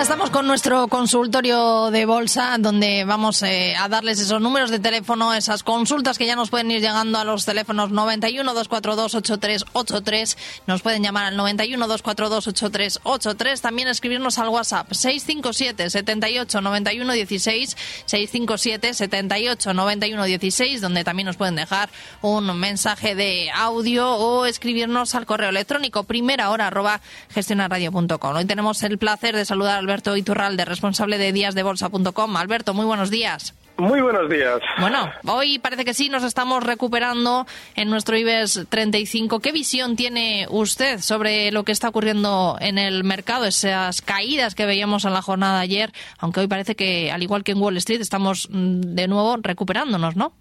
estamos con nuestro consultorio de bolsa, donde vamos eh, a darles esos números de teléfono, esas consultas que ya nos pueden ir llegando a los teléfonos 91 242 8383. Nos pueden llamar al 91 242 8383. También escribirnos al WhatsApp 657 78 91 16 657 78 91 16, donde también nos pueden dejar un mensaje de audio o escribirnos al correo electrónico primera hora arroba gestionarradio.com. Hoy tenemos el placer de saludar Alberto Iturralde, responsable de díasdebolsa.com. Alberto, muy buenos días. Muy buenos días. Bueno, hoy parece que sí nos estamos recuperando en nuestro IBEX 35. ¿Qué visión tiene usted sobre lo que está ocurriendo en el mercado, esas caídas que veíamos en la jornada de ayer? Aunque hoy parece que, al igual que en Wall Street, estamos mm, de nuevo recuperándonos, ¿no?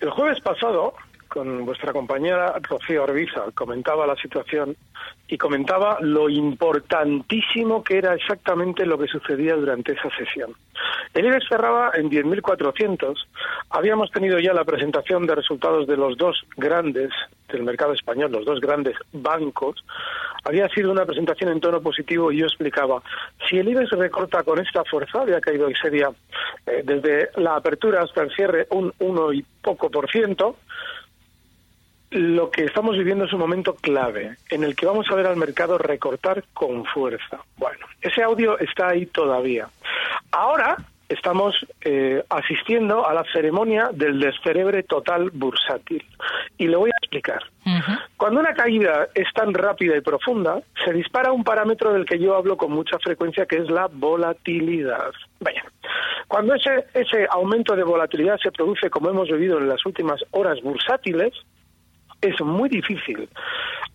El jueves pasado con vuestra compañera Rocío Orbiza, comentaba la situación y comentaba lo importantísimo que era exactamente lo que sucedía durante esa sesión. El IBEX cerraba en 10.400. Habíamos tenido ya la presentación de resultados de los dos grandes del mercado español, los dos grandes bancos. Había sido una presentación en tono positivo y yo explicaba, si el IBEX recorta con esta fuerza, había caído ese día eh, desde la apertura hasta el cierre un uno y poco por ciento, lo que estamos viviendo es un momento clave en el que vamos a ver al mercado recortar con fuerza. Bueno, ese audio está ahí todavía. Ahora estamos eh, asistiendo a la ceremonia del descerebre total bursátil. Y le voy a explicar. Cuando una caída es tan rápida y profunda, se dispara un parámetro del que yo hablo con mucha frecuencia, que es la volatilidad. Vaya, cuando ese, ese aumento de volatilidad se produce, como hemos vivido en las últimas horas bursátiles, es muy difícil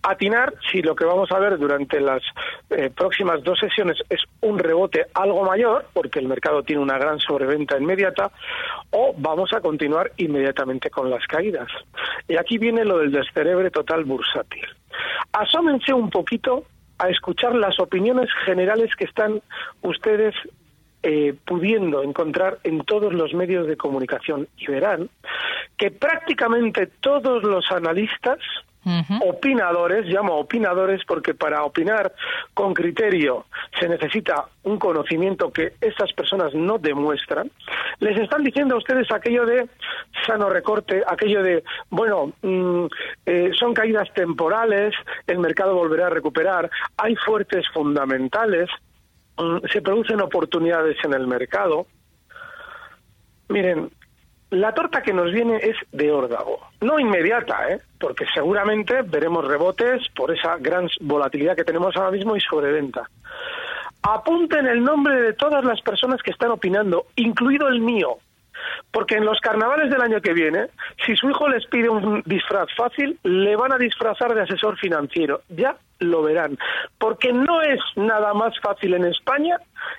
atinar si lo que vamos a ver durante las eh, próximas dos sesiones es un rebote algo mayor, porque el mercado tiene una gran sobreventa inmediata, o vamos a continuar inmediatamente con las caídas. Y aquí viene lo del descerebre total bursátil. Asómense un poquito a escuchar las opiniones generales que están ustedes eh, pudiendo encontrar en todos los medios de comunicación y verán que prácticamente todos los analistas opinadores, llamo opinadores porque para opinar con criterio se necesita un conocimiento que estas personas no demuestran, les están diciendo a ustedes aquello de sano recorte, aquello de, bueno, mm, eh, son caídas temporales, el mercado volverá a recuperar, hay fuertes fundamentales, se producen oportunidades en el mercado. Miren, la torta que nos viene es de órdago. No inmediata, ¿eh? porque seguramente veremos rebotes por esa gran volatilidad que tenemos ahora mismo y sobreventa. Apunten el nombre de todas las personas que están opinando, incluido el mío. Porque en los carnavales del año que viene, si su hijo les pide un disfraz fácil, le van a disfrazar de asesor financiero. Ya lo verán. Porque no es nada más fácil en España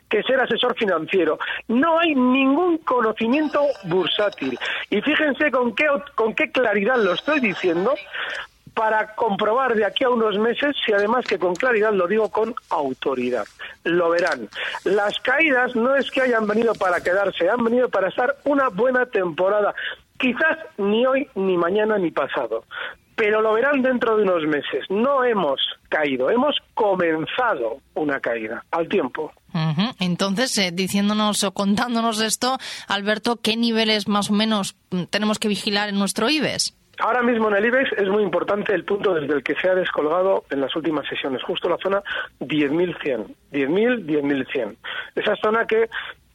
que ser asesor financiero. No hay ningún conocimiento bursátil. Y fíjense con qué, con qué claridad lo estoy diciendo, para comprobar de aquí a unos meses si además que con claridad lo digo con autoridad. Lo verán. Las caídas no es que hayan venido para quedarse, han venido para estar una buena temporada. Quizás ni hoy, ni mañana, ni pasado. Pero lo verán dentro de unos meses. No hemos caído, hemos comenzado una caída al tiempo. Entonces, eh, diciéndonos o contándonos esto, Alberto, ¿qué niveles más o menos mm, tenemos que vigilar en nuestro IBEX? Ahora mismo en el IBEX es muy importante el punto desde el que se ha descolgado en las últimas sesiones, justo la zona 10.100. 10.000, 10.100. Esa zona que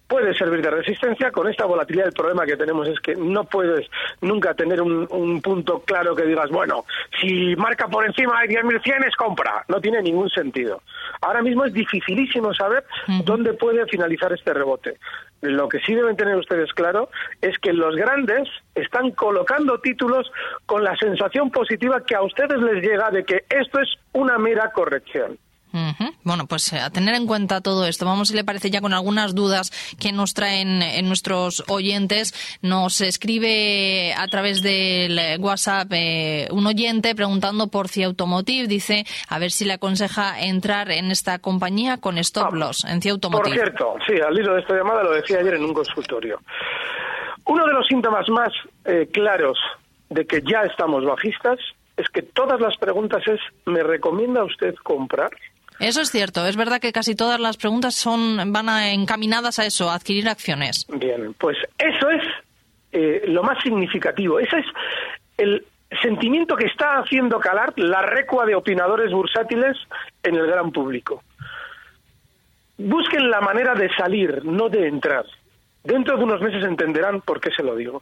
puede servir de resistencia. Con esta volatilidad el problema que tenemos es que no puedes nunca tener un, punto claro que digas, bueno, si marca por encima de 10.100 es compra. No tiene ningún sentido. Ahora mismo es dificilísimo saber dónde puede finalizar este rebote. Lo que sí deben tener ustedes claro es que los grandes están colocando títulos con la sensación positiva que a ustedes les llega de que esto es una mera corrección. Bueno, pues eh, a tener en cuenta todo esto. Vamos, si le parece, ya con algunas dudas que nos traen en nuestros oyentes. Nos escribe a través del WhatsApp eh, un oyente preguntando por CIA Automotive. Dice, a ver si le aconseja entrar en esta compañía con stop ah, loss en CIA Automotive. Por cierto, sí, al hilo de esta llamada lo decía ayer en un consultorio. Uno de los síntomas más eh, claros de que ya estamos bajistas es que todas las preguntas es ¿me recomienda usted comprar? Eso es cierto, es verdad que casi todas las preguntas son van encaminadas a eso, a adquirir acciones. Bien, pues eso es eh, lo más significativo, ese es el sentimiento que está haciendo calar la recua de opinadores bursátiles en el gran público. Busquen la manera de salir, no de entrar. Dentro de unos meses entenderán por qué se lo digo.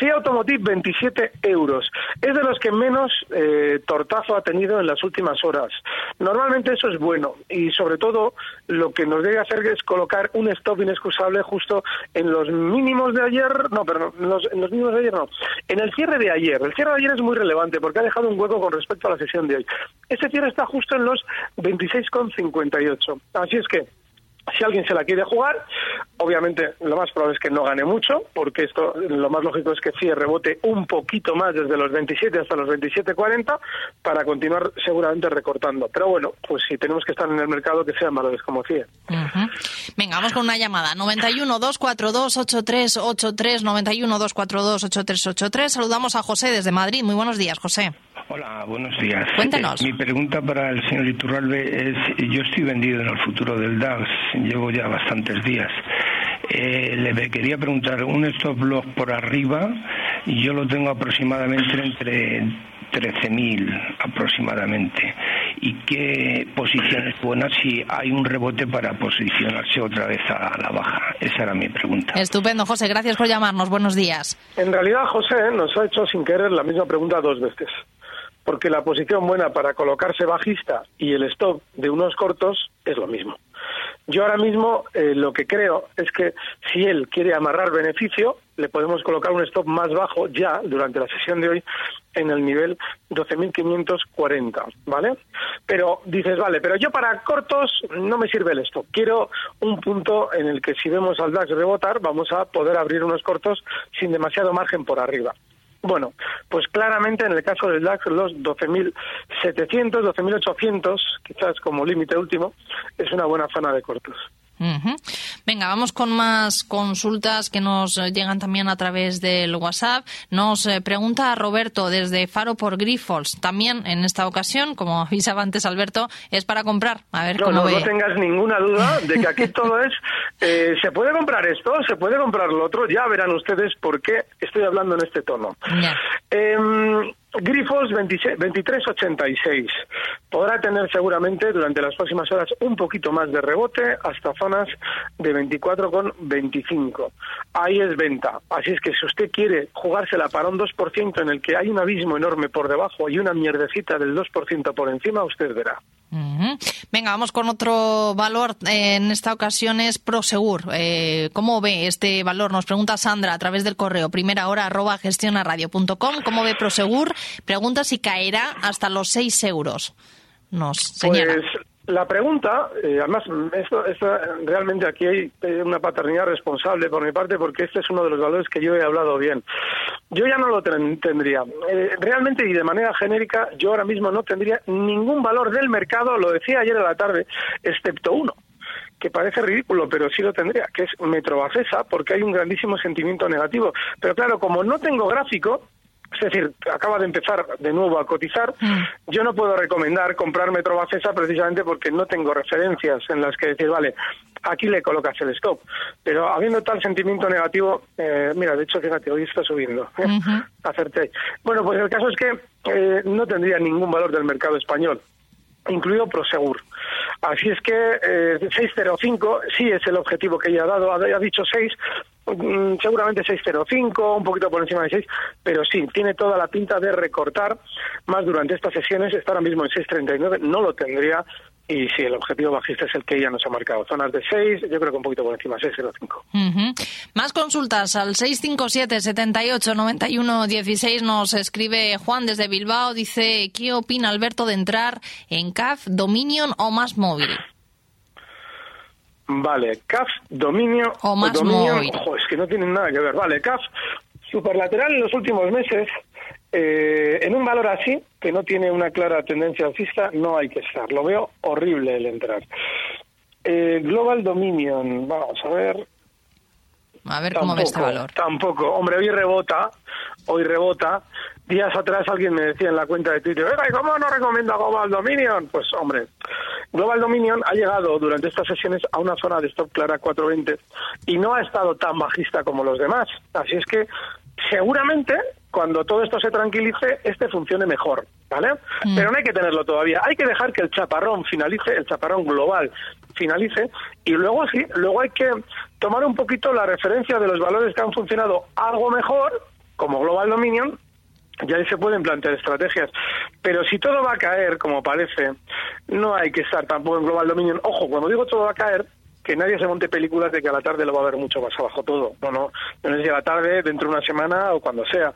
Sí, Automotive, 27 euros. Es de los que menos eh, tortazo ha tenido en las últimas horas. Normalmente eso es bueno y sobre todo lo que nos debe hacer es colocar un stop inexcusable justo en los mínimos de ayer, no, perdón, en los, en los mínimos de ayer no, en el cierre de ayer. El cierre de ayer es muy relevante porque ha dejado un hueco con respecto a la sesión de hoy. Ese cierre está justo en los 26,58. Así es que si alguien se la quiere jugar, obviamente lo más probable es que no gane mucho, porque esto lo más lógico es que CIE rebote un poquito más desde los 27 hasta los 27.40 para continuar seguramente recortando. Pero bueno, pues si tenemos que estar en el mercado, que sean valores como CIE. Venga, vamos con una llamada. 91 242 8383 91 242 8383. Saludamos a José desde Madrid. Muy buenos días, José. Hola, buenos días. Cuéntanos. mi pregunta para el señor Iturralbe es, yo estoy vendido en el futuro del DAX, llevo ya bastantes días. Eh, le quería preguntar, un stop loss por arriba, yo lo tengo aproximadamente entre 13.000 aproximadamente. ¿Y qué posición es buena si hay un rebote para posicionarse otra vez a la baja? Esa era mi pregunta. Estupendo, José. Gracias por llamarnos. Buenos días. En realidad, José nos ha hecho sin querer la misma pregunta dos veces porque la posición buena para colocarse bajista y el stop de unos cortos es lo mismo. Yo ahora mismo eh, lo que creo es que si él quiere amarrar beneficio, le podemos colocar un stop más bajo ya durante la sesión de hoy en el nivel 12.540, ¿vale? Pero dices, vale, pero yo para cortos no me sirve el stop. Quiero un punto en el que si vemos al DAX rebotar, vamos a poder abrir unos cortos sin demasiado margen por arriba. Bueno, pues claramente en el caso del DAX los 12.700, 12.800, quizás como límite último, es una buena zona de cortos. Venga, vamos con más consultas que nos llegan también a través del WhatsApp. Nos eh, pregunta Roberto desde Faro por Grifols. También en esta ocasión, como avisaba antes Alberto, es para comprar. A ver no, cómo no, no tengas ninguna duda de que aquí todo es. Eh, se puede comprar esto, se puede comprar lo otro. Ya verán ustedes por qué estoy hablando en este tono. Eh, Grifos 2386. Podrá tener seguramente durante las próximas horas un poquito más de rebote hasta zonas de 24,25. Ahí es venta. Así es que si usted quiere jugársela para un 2% en el que hay un abismo enorme por debajo y una mierdecita del 2% por encima, usted verá. Venga, vamos con otro valor. en esta ocasión es Prosegur. Eh, ¿Cómo ve este valor? Nos pregunta Sandra a través del correo primera hora arroba gestionaradio.com. ¿Cómo ve Prosegur? Pregunta si caerá hasta los 6 euros. Nos señala. Pues la pregunta, eh, además, esto, realmente aquí hay una paternidad responsable por mi parte porque este es uno de los valores que yo he hablado bien. Yo ya no lo tendría. Eh, realmente y de manera genérica, yo ahora mismo no tendría ningún valor del mercado, lo decía ayer a la tarde, excepto uno que parece ridículo, pero sí lo tendría, que es Metrobacesa, porque hay un grandísimo sentimiento negativo. Pero claro, como no tengo gráfico, es decir, acaba de empezar de nuevo a cotizar. Mm. Yo no puedo recomendar comprar Metrobacesa precisamente porque no tengo referencias en las que decir, vale, aquí le colocas el stop. Pero habiendo tal sentimiento negativo, eh, mira, de hecho, fíjate, hoy está subiendo. Acerté. Bueno, pues el caso es que eh, no tendría ningún valor del mercado español incluido Prosegur. Así es que eh, 605 sí es el objetivo que ella ha dado, ha, dicho 6, mm, seguramente 605, un poquito por encima de 6, pero sí, tiene toda la pinta de recortar más durante estas sesiones, está ahora mismo en 639, no lo tendría y si el objetivo bajista es el que ella nos ha marcado. Zonas de 6, yo creo que un poquito por encima, 6,05. Uh Más consultas al 657 78 91 16 nos escribe Juan desde Bilbao. Dice, ¿qué opina Alberto de entrar en CAF, Dominion o más móvil? Vale, CAF, dominio O más dominio, móvil. ojo, es que no tienen nada que ver. Vale, CAF, superlateral en los últimos meses, eh, en un valor así, que no tiene una clara tendencia alcista, no hay que estar. Lo veo horrible el entrar. Eh, Global Dominion, vamos a ver. A ver cómo ve este valor. Tampoco. Hombre, hoy rebota, hoy rebota. Días atrás alguien me decía en la cuenta de Twitter, "Oiga, ¿y cómo no recomiendo Global Dominion? Pues hombre, Global Dominion ha llegado durante estas sesiones a una zona de stop clara 420 y no ha estado tan bajista como los demás. Así es que seguramente cuando todo esto se tranquilice, este funcione mejor, ¿vale? Pero no hay que tenerlo todavía. Hay que dejar que el chaparrón finalice, el chaparrón global finalice y luego sí, luego hay que tomar un poquito la referencia de los valores que han funcionado algo mejor, como Global Dominion, y ahí se pueden plantear estrategias. Pero si todo va a caer, como parece, no hay que estar tampoco en Global Dominion. Ojo, cuando digo todo va a caer, que nadie se monte películas de que a la tarde lo va a ver mucho más abajo todo. No, no, no es si a la tarde, dentro de una semana o cuando sea.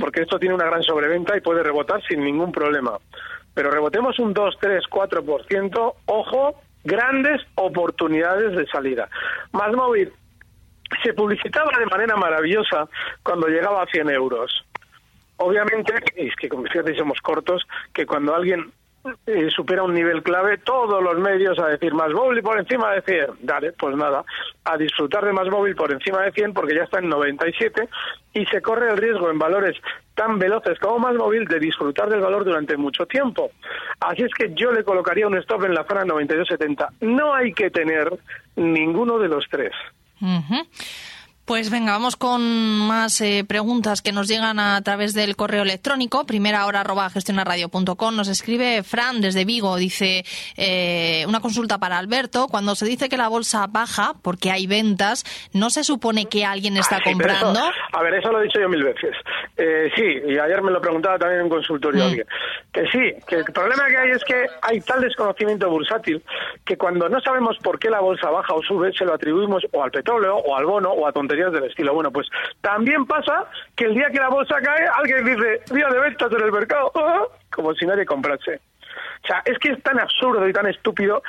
Porque esto tiene una gran sobreventa y puede rebotar sin ningún problema. Pero rebotemos un 2, 3, 4%, ojo, grandes oportunidades de salida. Más móvil, se publicitaba de manera maravillosa cuando llegaba a 100 euros. Obviamente, es que como fíjate, somos cortos, que cuando alguien eh, supera un nivel clave, todos los medios a decir más móvil por encima de 100. Dale, pues nada, a disfrutar de más móvil por encima de 100 porque ya está en 97 y se corre el riesgo en valores tan veloces como más móvil de disfrutar del valor durante mucho tiempo. Así es que yo le colocaría un stop en la zona 92.70. No hay que tener ninguno de los tres. Pues venga, vamos con más eh, preguntas que nos llegan a través del correo electrónico. Primera hora arroba gestionarradio.com. Nos escribe Fran desde Vigo. Dice eh, una consulta para Alberto. Cuando se dice que la bolsa baja porque hay ventas, ¿no se supone que alguien está Ay, pero comprando? eso- a ver, eso lo he dicho yo mil veces. Eh, sí, y ayer me lo preguntaba también en un consultorio Mm. alguien. Que sí, que el problema que hay es que hay tal desconocimiento bursátil que cuando no sabemos por qué la bolsa baja o sube, se lo atribuimos o al petróleo o al bono o a tonterías del estilo. Bueno, pues también pasa que el día que la bolsa cae, alguien dice, día de ventas en el mercado, ah", como si nadie comprase. O sea, es que es tan absurdo y tan estúpido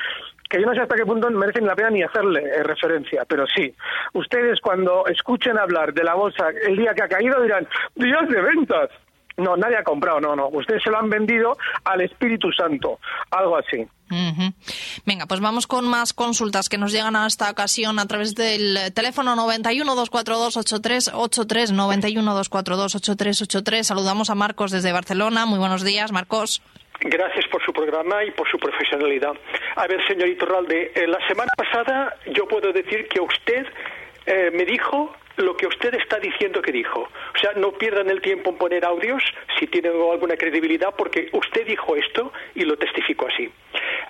que yo no sé hasta qué punto merecen la pena ni hacerle eh, referencia, pero sí. Ustedes cuando escuchen hablar de la bolsa el día que ha caído dirán, días de ventas. No, nadie ha comprado, no, no. Ustedes se lo han vendido al Espíritu Santo, algo así. Venga, pues vamos con más consultas que nos llegan a esta ocasión a través del teléfono 91 242 8383 91 242 8383. Saludamos a Marcos desde Barcelona. Muy buenos días, Marcos. Gracias por su programa y por su profesionalidad. A ver, señorito Ralde, eh, la semana pasada yo puedo decir que usted eh, me dijo lo que usted está diciendo que dijo. O sea, no pierdan el tiempo en poner audios si tienen alguna credibilidad, porque usted dijo esto y lo testificó así.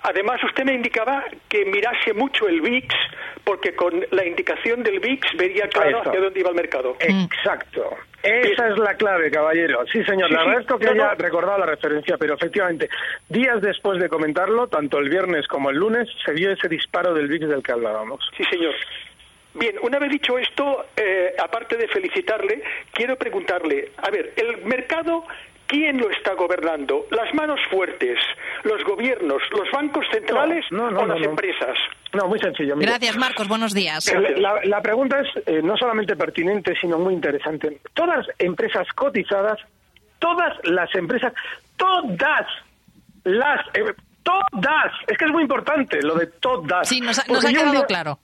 Además, usted me indicaba que mirase mucho el VIX, porque con la indicación del VIX vería claro hacia dónde iba el mercado. Exacto. Esa es la clave, caballero. Sí, señor. Sí, Le sí. agradezco que No, haya no. recordado la referencia, pero efectivamente, días después de comentarlo, tanto el viernes como el lunes, se vio ese disparo del VIX del que hablábamos. Sí, señor. Bien, una vez dicho esto, eh, aparte de felicitarle, quiero preguntarle, a ver, el mercado, ¿quién lo está gobernando? ¿Las manos fuertes, los gobiernos, los bancos centrales No, no, o no, las no. empresas? No, muy sencillo. Gracias, Marcos. Buenos días. El- La, la pregunta es eh, no solamente pertinente, sino muy interesante. Todas empresas cotizadas, todas las empresas, todas las, eh, todas, es que es muy importante lo de todas. Sí, nos ha, nos quedado día claro.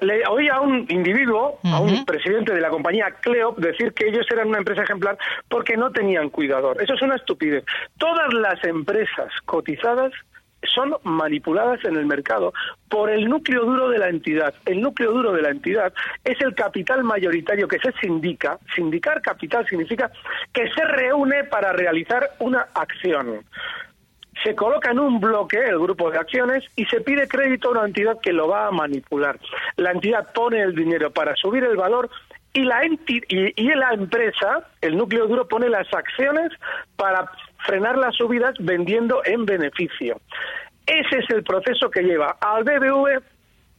Le oí a un individuo, a un presidente de la compañía Cleop, decir que ellos eran una empresa ejemplar porque no tenían cuidador. Eso es una estupidez. Todas las empresas cotizadas son manipuladas en el mercado por el núcleo duro de la entidad. El núcleo duro de la entidad es el capital mayoritario que se sindica. Sindicar capital significa que se reúne para realizar una acción. Se coloca en un bloque el grupo de acciones y se pide crédito a una entidad que lo va a manipular. La entidad pone el dinero para subir el valor y la, enti- y, y la empresa, el núcleo duro, pone las acciones para frenar las subidas vendiendo en beneficio. Ese es el proceso que lleva al BBV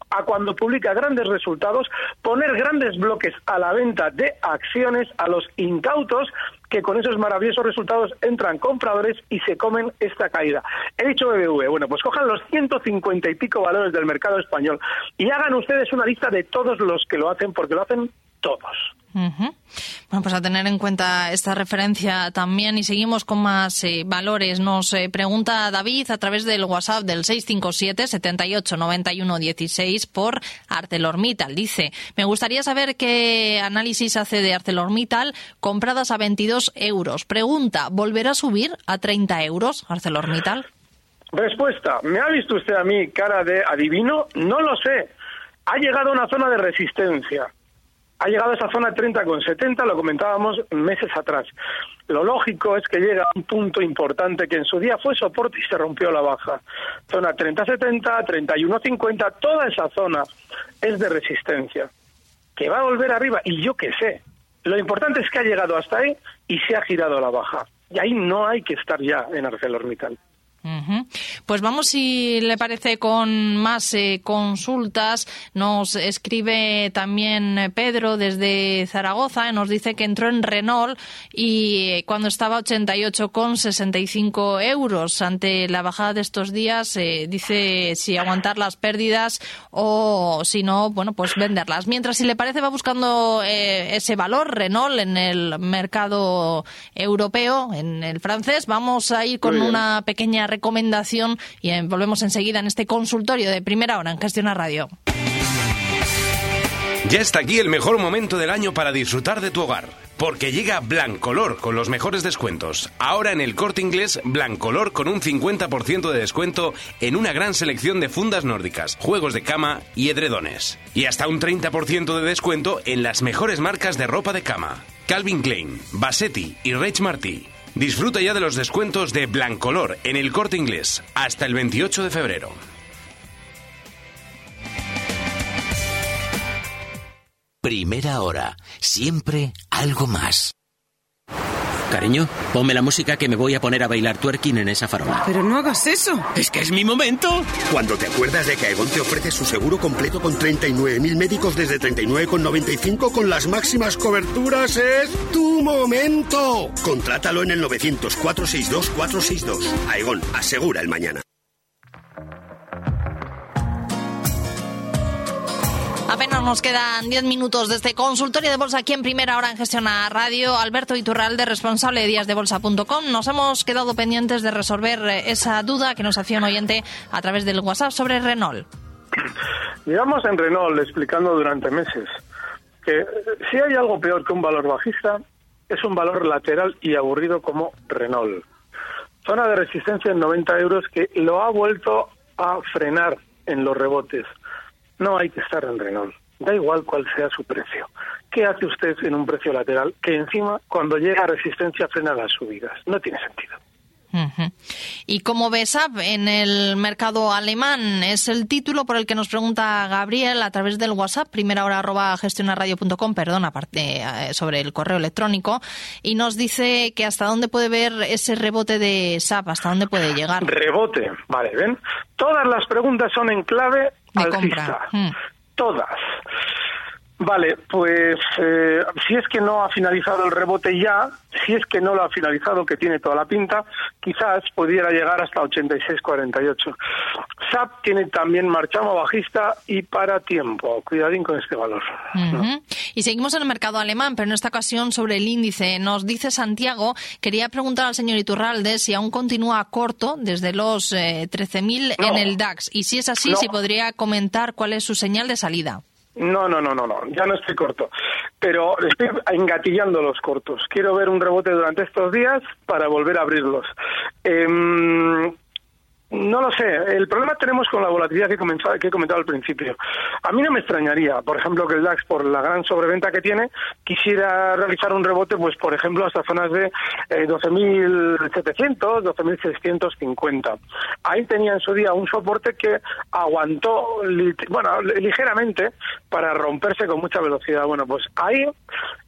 a cuando publica grandes resultados, poner grandes bloques a la venta de acciones a los incautos que con esos maravillosos resultados entran compradores y se comen esta caída. He dicho BBV, bueno, pues cojan los 150 y pico valores del mercado español y hagan ustedes una lista de todos los que lo hacen, porque lo hacen todos. Bueno, pues a tener en cuenta esta referencia también y seguimos con más eh, valores. Nos eh, pregunta David a través del WhatsApp del 657 78 91 16 por ArcelorMittal. Dice, me gustaría saber qué análisis hace de ArcelorMittal compradas a 22 euros. Pregunta, ¿volverá a subir a 30 euros ArcelorMittal? Respuesta, ¿me ha visto usted a mí cara de adivino? No lo sé. Ha llegado a una zona de resistencia ha llegado a esa zona 30 con 70, lo comentábamos meses atrás. Lo lógico es que llega a un punto importante que en su día fue soporte y se rompió la baja. Zona 30-70, 31-50, toda esa zona es de resistencia, que va a volver arriba, y yo qué sé. Lo importante es que ha llegado hasta ahí y se ha girado a la baja. Y ahí no hay que estar ya en ArcelorMittal. Pues vamos, si le parece, con más eh, consultas. Nos escribe también eh, Pedro desde Zaragoza. Nos dice que entró en Renault y eh, cuando estaba 88,65 euros. Ante la bajada de estos días, dice si aguantar las pérdidas o si no, bueno, pues venderlas. Mientras, si le parece, va buscando ese valor Renault en el mercado europeo, en el francés. Vamos a ir con una pequeña recomendación y eh, volvemos enseguida en este consultorio de primera hora en Gestiona Radio. Ya está aquí el mejor momento del año para disfrutar de tu hogar. Porque llega Blancolor con los mejores descuentos. Ahora en el corte inglés, Blancolor con un 50% de descuento en una gran selección de fundas nórdicas, juegos de cama y edredones. Y hasta un 30% de descuento en las mejores marcas de ropa de cama. Calvin Klein, Bassetti y Rich Martí. Disfruta ya de los descuentos de Blancolor en el corte inglés hasta el 28 de febrero. Primera hora. Siempre algo más. Cariño, ponme la música que me voy a poner a bailar twerking en esa farola. Pero no hagas eso. Es que es mi momento. Cuando te acuerdas de que Aegon te ofrece su seguro completo con 39.000 médicos desde 39,95 con las máximas coberturas, es tu momento. Contrátalo en el 900 462 462. Aegon, asegura el mañana. Nos quedan 10 minutos de este consultorio de bolsa aquí en primera hora en Gestiona Radio. Alberto Iturralde, responsable de díasdebolsa.com. Nos hemos quedado pendientes de resolver eh, esa duda que nos hacía un oyente a través del WhatsApp sobre Renault. Llevamos en Renault explicando durante meses que si hay algo peor que un valor bajista, es un valor lateral y aburrido como Renault. Zona de resistencia en 90 euros que lo ha vuelto a frenar en los rebotes no hay que estar en Renault. Da igual cuál sea su precio. ¿Qué hace usted en un precio lateral que encima cuando llega a resistencia frena las subidas? No tiene sentido. ¿Y cómo ves SAP en el mercado alemán? Es el título por el que nos pregunta Gabriel a través del WhatsApp, primera hora arroba gestionarradio.com, perdón, aparte eh, sobre el correo electrónico, y nos dice que hasta dónde puede ver ese rebote de SAP, hasta dónde puede llegar. Rebote, vale, ven. Todas las preguntas son en clave alcista. Mm. Todas. Vale, pues eh, si es que no ha finalizado el rebote ya, si es que no lo ha finalizado, que tiene toda la pinta, quizás pudiera llegar hasta 86-48. SAP tiene también marchamo bajista y para tiempo. Cuidadín con este valor. Y seguimos en el mercado alemán, pero en esta ocasión sobre el índice. Nos dice Santiago, quería preguntar al señor Iturralde si aún continúa corto desde los 13.000 eh, en el DAX. Y si es así, si podría comentar cuál es su señal de salida. No, no, no, no, no, ya no estoy corto. Pero estoy engatillando los cortos. Quiero ver un rebote durante estos días para volver a abrirlos. Eh, no lo sé. El problema tenemos con la volatilidad que, que he comentado al principio. A mí no me extrañaría, por ejemplo, que el DAX, por la gran sobreventa que tiene, quisiera realizar un rebote, pues, por ejemplo, hasta zonas de eh, 12.700, 12.650. Ahí tenía en su día un soporte que aguantó, bueno, ligeramente para romperse con mucha velocidad. Bueno, pues ahí,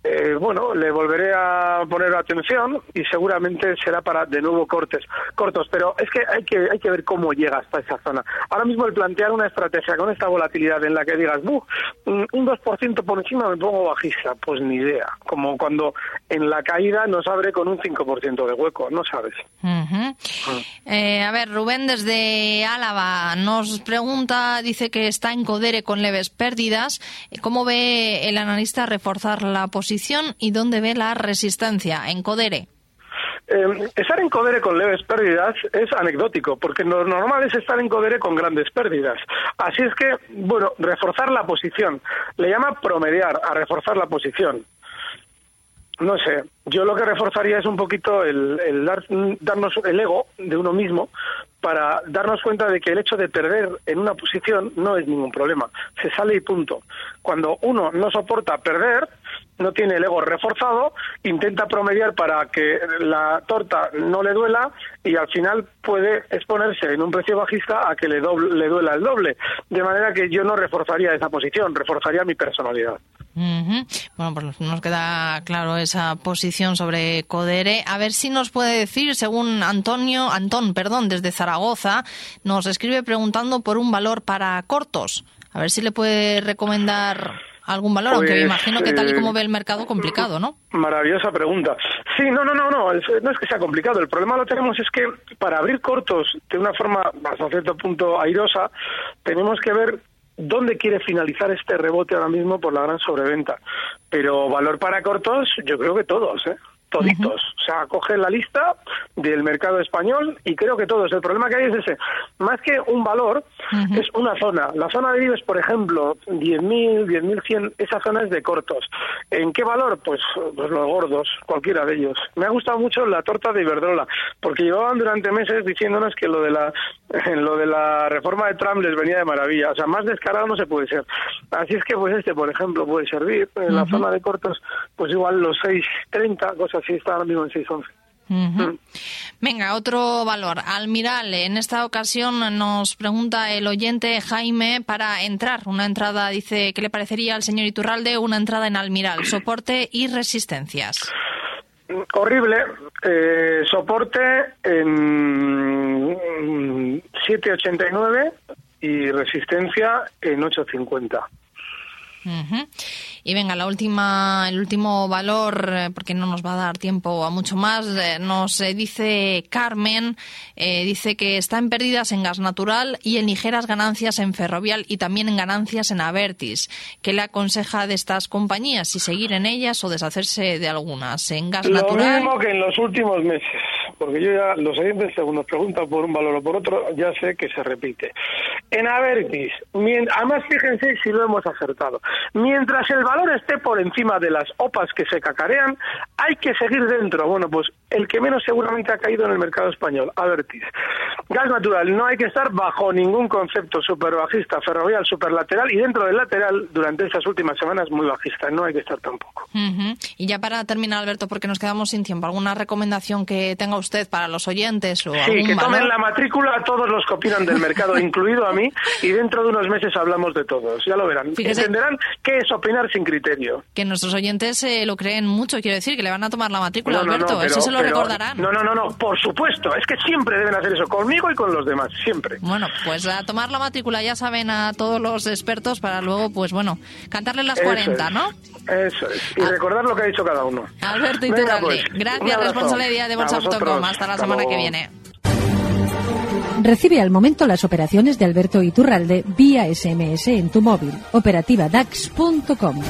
eh, bueno, le volveré a poner atención y seguramente será para de nuevo cortes cortos. Pero es que hay que hay que que ver cómo llega hasta esa zona. Ahora mismo el plantear una estrategia con esta volatilidad en la que digas, un 2% por encima me pongo bajista, pues ni idea. Como cuando en la caída nos abre con un 5% de hueco, no sabes. Eh, a ver, Rubén desde Álava nos pregunta, dice que está en Codere con leves pérdidas. ¿Cómo ve el analista reforzar la posición y dónde ve la resistencia en Codere? Eh, estar en Codere con leves pérdidas es anecdótico, porque lo normal es estar en Codere con grandes pérdidas. Así es que, bueno, reforzar la posición. Le llama promediar a reforzar la posición. No sé, yo lo que reforzaría es un poquito el, dar, darnos el ego de uno mismo para darnos cuenta de que el hecho de perder en una posición no es ningún problema. Se sale y punto. Cuando uno no soporta perder, no tiene el ego reforzado, intenta promediar para que la torta no le duela y al final puede exponerse en un precio bajista a que le, le duela el doble. De manera que yo no reforzaría esa posición, reforzaría mi personalidad. Bueno, pues nos queda claro esa posición sobre Codere. A ver si nos puede decir, según Antonio, Antón, perdón, desde Zaragoza, nos escribe preguntando por un valor para cortos. A ver si le puede recomendar algún valor, aunque me pues, imagino que tal y como eh, ve el mercado, complicado, ¿no? Maravillosa pregunta. Sí, no, no, no, no, no es que sea complicado. El problema lo tenemos es que para abrir cortos de una forma hasta cierto punto airosa, tenemos que ver dónde quiere finalizar este rebote ahora mismo por la gran sobreventa. Pero valor para cortos, yo creo que todos, ¿eh? Toditos. O sea, coge la lista del mercado español y creo que todos. El problema que hay es ese. Más que un valor, es una zona. La zona de Vives, por ejemplo, 10.000, 10.100, esa zona es de cortos. ¿En qué valor? Pues, pues los gordos, cualquiera de ellos. Me ha gustado mucho la torta de Iberdrola, porque llevaban durante meses diciéndonos que lo de la lo de la reforma de Trump les venía de maravilla. O sea, más descarado no se puede ser. Así es que, pues este, por ejemplo, puede servir. En la zona de cortos, pues igual los 6.30, cosas así está ahora mismo en 6.11. Mm. Venga, otro valor. Almiral, en esta ocasión nos pregunta el oyente Jaime para entrar. Una entrada, dice, ¿qué le parecería al señor Iturralde una entrada en Almiral? Soporte y resistencias. Horrible. Eh, soporte en 7,89 y resistencia en 8,50. Y venga, la última, el último valor, eh, porque no nos va a dar tiempo a mucho más, eh, nos eh, dice Carmen, dice que está en pérdidas en gas natural y en ligeras ganancias en Ferrovial y también en ganancias en Avertis. ¿Qué le aconseja de estas compañías? Si seguir en ellas o deshacerse de algunas. En gas natural. Lo mismo que en los últimos meses porque yo ya, los oyentes, según nos preguntan por un valor o por otro, ya sé que se repite. En Avertis, además fíjense si lo hemos acertado, mientras el valor esté por encima de las OPAs que se cacarean, hay que seguir dentro. Bueno, pues el que menos seguramente ha caído en el mercado español, Avertis. Gas natural, no hay que estar bajo ningún concepto super bajista, ferrovial, super lateral y dentro del lateral durante estas últimas semanas muy bajista, no hay que estar tampoco. Y ya para terminar, Alberto, porque nos quedamos sin tiempo, ¿alguna recomendación que tenga usted? Usted para los oyentes? O sí, que tomen la matrícula a todos los que opinan del mercado, incluido a mí, y dentro de unos meses hablamos de todos. Ya lo verán. Entenderán qué es opinar sin criterio. Que nuestros oyentes eh, lo creen mucho, quiero decir, que le van a tomar la matrícula, Alberto. eso se lo recordarán. No, no, no, no, por supuesto. Es que siempre deben hacer eso, conmigo y con los demás, siempre. Bueno, pues a tomar la matrícula ya saben a todos los expertos para luego, pues bueno, cantarles las 40, ¿no? Eso es. Y ah. recordar lo que ha dicho cada uno. Alberto Iturralde, pues, gracias, responsabilidad de Hasta la semana que viene. Recibe al momento las operaciones de Alberto Iturralde vía SMS en tu móvil. Operativa DAX.com.